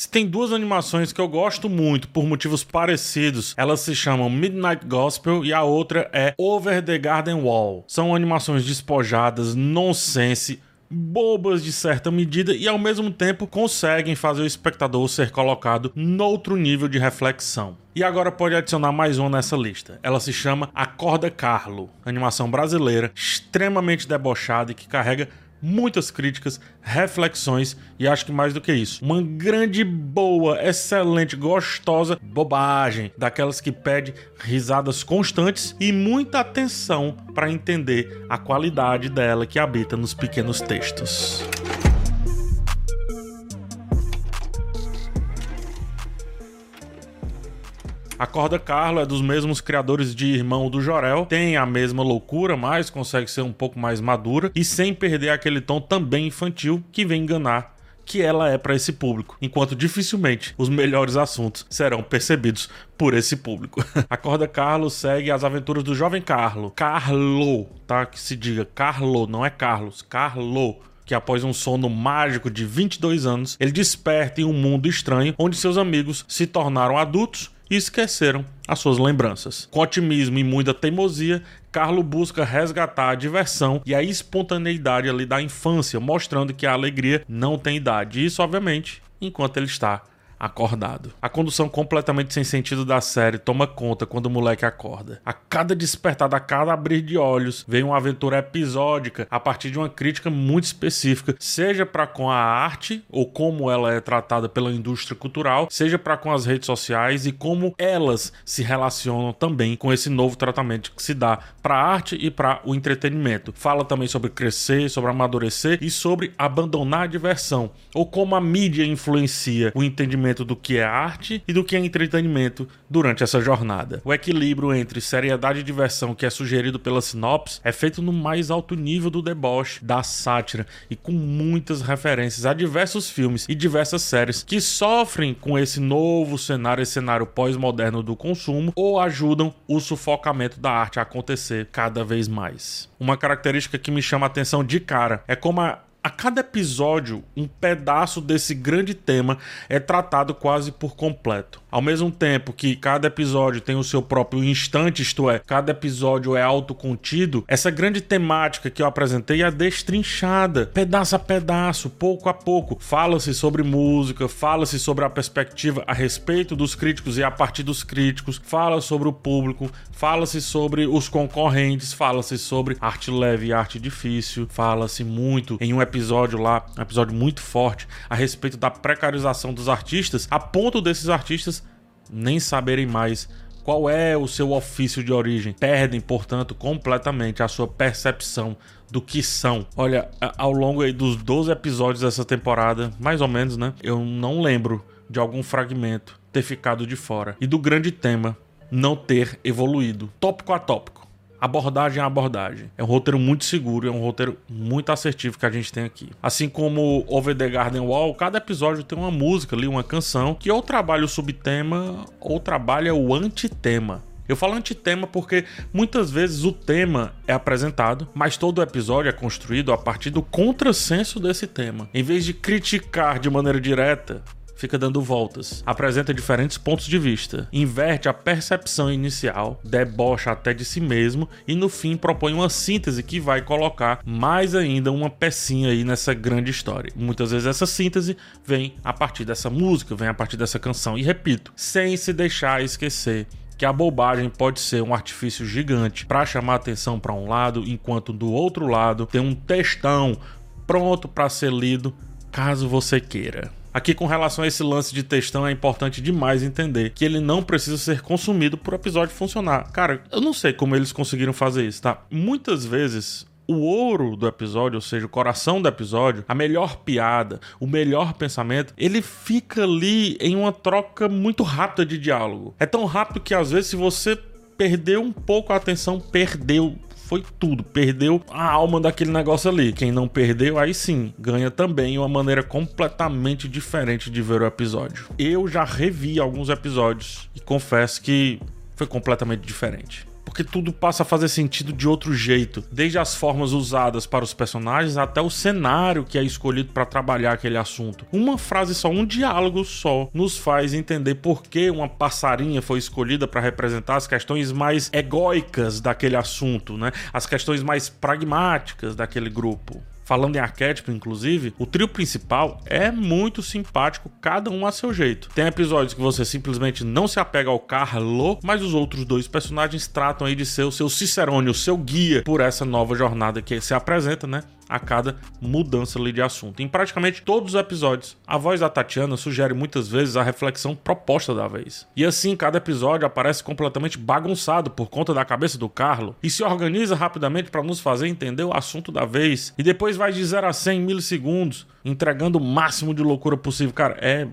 Se tem duas animações que eu gosto muito por motivos parecidos, elas se chamam Midnight Gospel e a outra é Over the Garden Wall. São animações despojadas, nonsense, bobas de certa medida e ao mesmo tempo conseguem fazer o espectador ser colocado noutro nível de reflexão. E agora pode adicionar mais uma nessa lista. Ela se chama Acorda Carlo, animação brasileira extremamente debochada e que carrega muitas críticas, reflexões e acho que mais do que isso, uma grande, boa, excelente, gostosa bobagem, daquelas que pede risadas constantes e muita atenção para entender a qualidade dela que habita nos pequenos textos. Acorda Carlo é dos mesmos criadores de Irmão do Jorel, tem a mesma loucura, mas consegue ser um pouco mais madura e sem perder aquele tom também infantil que vem enganar que ela é para esse público, enquanto dificilmente os melhores assuntos serão percebidos por esse público. Acorda Carlo segue as aventuras do jovem Carlo, Carlo, tá? Que se diga Carlo, não é Carlos, Carlo que após um sono mágico de 22 anos, ele desperta em um mundo estranho onde seus amigos se tornaram adultos e esqueceram as suas lembranças. Com otimismo e muita teimosia, Carlo busca resgatar a diversão e a espontaneidade ali da infância, mostrando que a alegria não tem idade. Isso, obviamente, enquanto ele está acordado. A condução completamente sem sentido da série toma conta quando o moleque acorda. A cada despertar, a cada abrir de olhos, vem uma aventura episódica a partir de uma crítica muito específica, seja para com a arte ou como ela é tratada pela indústria cultural, seja para com as redes sociais e como elas se relacionam também com esse novo tratamento que se dá para a arte e para o entretenimento. Fala também sobre crescer, sobre amadurecer e sobre abandonar a diversão, ou como a mídia influencia o entendimento do que é arte e do que é entretenimento durante essa jornada. O equilíbrio entre seriedade e diversão que é sugerido pela sinopse é feito no mais alto nível do deboche, da sátira e com muitas referências a diversos filmes e diversas séries que sofrem com esse novo cenário, esse cenário pós-moderno do consumo ou ajudam o sufocamento da arte a acontecer cada vez mais. Uma característica que me chama a atenção de cara é como a a cada episódio, um pedaço desse grande tema é tratado quase por completo. Ao mesmo tempo que cada episódio tem o seu próprio instante, isto é, cada episódio é autocontido, essa grande temática que eu apresentei é destrinchada, pedaço a pedaço, pouco a pouco. Fala-se sobre música, fala-se sobre a perspectiva a respeito dos críticos e a partir dos críticos, fala sobre o público, fala-se sobre os concorrentes, fala-se sobre arte leve e arte difícil, fala-se muito em um episódio lá, um episódio muito forte, a respeito da precarização dos artistas, a ponto desses artistas nem saberem mais qual é o seu ofício de origem. Perdem, portanto, completamente a sua percepção do que são. Olha, ao longo dos 12 episódios dessa temporada, mais ou menos, né? Eu não lembro de algum fragmento ter ficado de fora. E do grande tema não ter evoluído, tópico a tópico abordagem a abordagem. É um roteiro muito seguro, é um roteiro muito assertivo que a gente tem aqui. Assim como Over the Garden Wall, cada episódio tem uma música ali, uma canção, que ou trabalha o subtema ou trabalha o antitema. Eu falo antitema porque muitas vezes o tema é apresentado, mas todo o episódio é construído a partir do contrassenso desse tema. Em vez de criticar de maneira direta, fica dando voltas, apresenta diferentes pontos de vista, inverte a percepção inicial, debocha até de si mesmo e no fim propõe uma síntese que vai colocar mais ainda uma pecinha aí nessa grande história. Muitas vezes essa síntese vem a partir dessa música, vem a partir dessa canção e repito, sem se deixar esquecer que a bobagem pode ser um artifício gigante para chamar atenção para um lado, enquanto do outro lado tem um textão pronto para ser lido caso você queira. Aqui, com relação a esse lance de textão, é importante demais entender que ele não precisa ser consumido o episódio funcionar. Cara, eu não sei como eles conseguiram fazer isso, tá? Muitas vezes o ouro do episódio, ou seja, o coração do episódio, a melhor piada, o melhor pensamento, ele fica ali em uma troca muito rápida de diálogo. É tão rápido que às vezes, se você perdeu um pouco a atenção, perdeu foi tudo. Perdeu a alma daquele negócio ali. Quem não perdeu, aí sim, ganha também uma maneira completamente diferente de ver o episódio. Eu já revi alguns episódios e confesso que foi completamente diferente porque tudo passa a fazer sentido de outro jeito, desde as formas usadas para os personagens até o cenário que é escolhido para trabalhar aquele assunto. Uma frase só, um diálogo só, nos faz entender por que uma passarinha foi escolhida para representar as questões mais egóicas daquele assunto, né? As questões mais pragmáticas daquele grupo. Falando em arquétipo, inclusive, o trio principal é muito simpático, cada um a seu jeito. Tem episódios que você simplesmente não se apega ao Carlo, mas os outros dois personagens tratam aí de ser o seu cicerone, o seu guia por essa nova jornada que se apresenta, né? A cada mudança de assunto. Em praticamente todos os episódios, a voz da Tatiana sugere muitas vezes a reflexão proposta da vez. E assim, cada episódio aparece completamente bagunçado por conta da cabeça do Carlo e se organiza rapidamente para nos fazer entender o assunto da vez e depois vai de 0 a 100 em milissegundos, entregando o máximo de loucura possível. Cara, é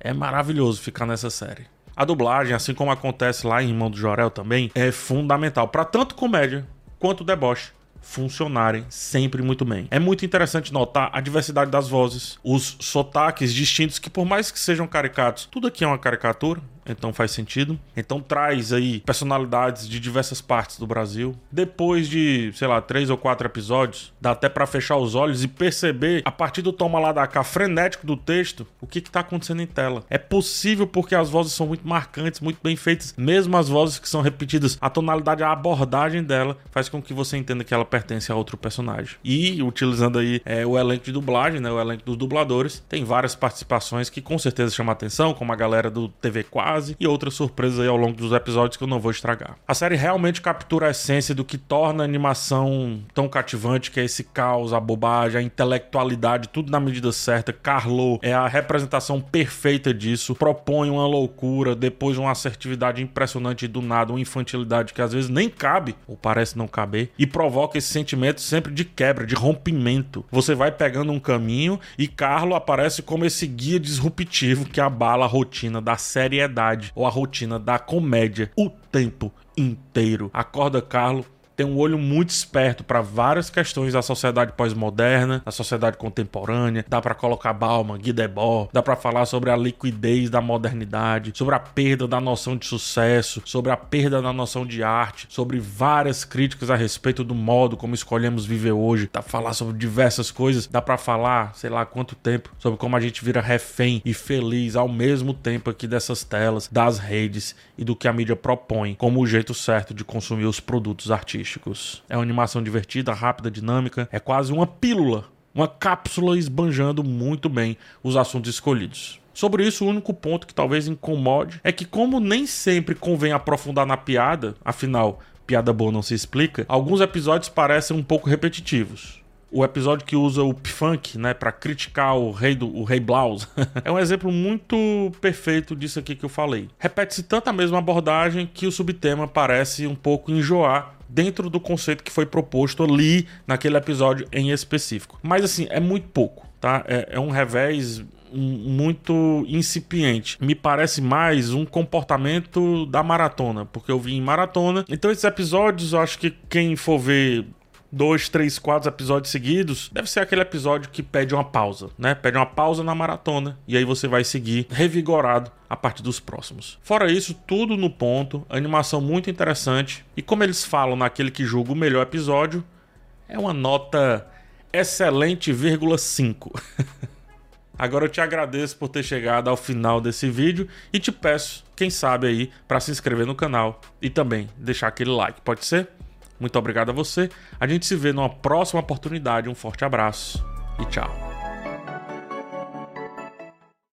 é maravilhoso ficar nessa série. A dublagem, assim como acontece lá em Irmão do Jorel também, é fundamental para tanto comédia quanto deboche funcionarem sempre muito bem. É muito interessante notar a diversidade das vozes, os sotaques distintos que por mais que sejam caricatos, tudo aqui é uma caricatura, então faz sentido. Então traz aí personalidades de diversas partes do Brasil. Depois de, sei lá, três ou quatro episódios, dá até para fechar os olhos e perceber, a partir do toma lá da cá frenético do texto, o que que tá acontecendo em tela. É possível porque as vozes são muito marcantes, muito bem feitas, mesmo as vozes que são repetidas, a tonalidade, a abordagem dela faz com que você entenda que ela pertence a outro personagem. E utilizando aí é, o elenco de dublagem, né, o elenco dos dubladores, tem várias participações que com certeza chamam atenção, como a galera do TV 4 e outras surpresas aí ao longo dos episódios que eu não vou estragar. A série realmente captura a essência do que torna a animação tão cativante, que é esse caos, a bobagem, a intelectualidade, tudo na medida certa. Carlo é a representação perfeita disso, propõe uma loucura, depois uma assertividade impressionante e do nada, uma infantilidade que às vezes nem cabe, ou parece não caber, e provoca esse sentimento sempre de quebra, de rompimento. Você vai pegando um caminho e Carlo aparece como esse guia disruptivo que abala a rotina da seriedade ou a rotina da comédia o tempo inteiro. Acorda, Carlo, tem um olho muito esperto para várias questões da sociedade pós-moderna, da sociedade contemporânea. Dá para colocar Bauman, Guy Debord, dá para falar sobre a liquidez da modernidade, sobre a perda da noção de sucesso, sobre a perda da noção de arte, sobre várias críticas a respeito do modo como escolhemos viver hoje. Dá pra falar sobre diversas coisas, dá para falar, sei lá quanto tempo, sobre como a gente vira refém e feliz ao mesmo tempo aqui dessas telas, das redes e do que a mídia propõe como o jeito certo de consumir os produtos artísticos artísticos. É uma animação divertida, rápida, dinâmica, é quase uma pílula, uma cápsula esbanjando muito bem os assuntos escolhidos. Sobre isso, o único ponto que talvez incomode é que, como nem sempre convém aprofundar na piada, afinal, piada boa não se explica, alguns episódios parecem um pouco repetitivos o episódio que usa o P-Funk, né, para criticar o rei do o rei Blaus, é um exemplo muito perfeito disso aqui que eu falei. Repete-se tanto a mesma abordagem que o subtema parece um pouco enjoar dentro do conceito que foi proposto ali naquele episódio em específico. Mas assim, é muito pouco, tá? É, é um revés muito incipiente. Me parece mais um comportamento da maratona, porque eu vi em maratona. Então esses episódios, eu acho que quem for ver dois, três, quatro episódios seguidos, deve ser aquele episódio que pede uma pausa, né? Pede uma pausa na maratona e aí você vai seguir revigorado a partir dos próximos. Fora isso, tudo no ponto, animação muito interessante e como eles falam naquele que julga o melhor episódio, é uma nota excelente, 5. Agora eu te agradeço por ter chegado ao final desse vídeo e te peço, quem sabe aí, para se inscrever no canal e também deixar aquele like, pode ser? Muito obrigado a você. A gente se vê numa próxima oportunidade. Um forte abraço e tchau.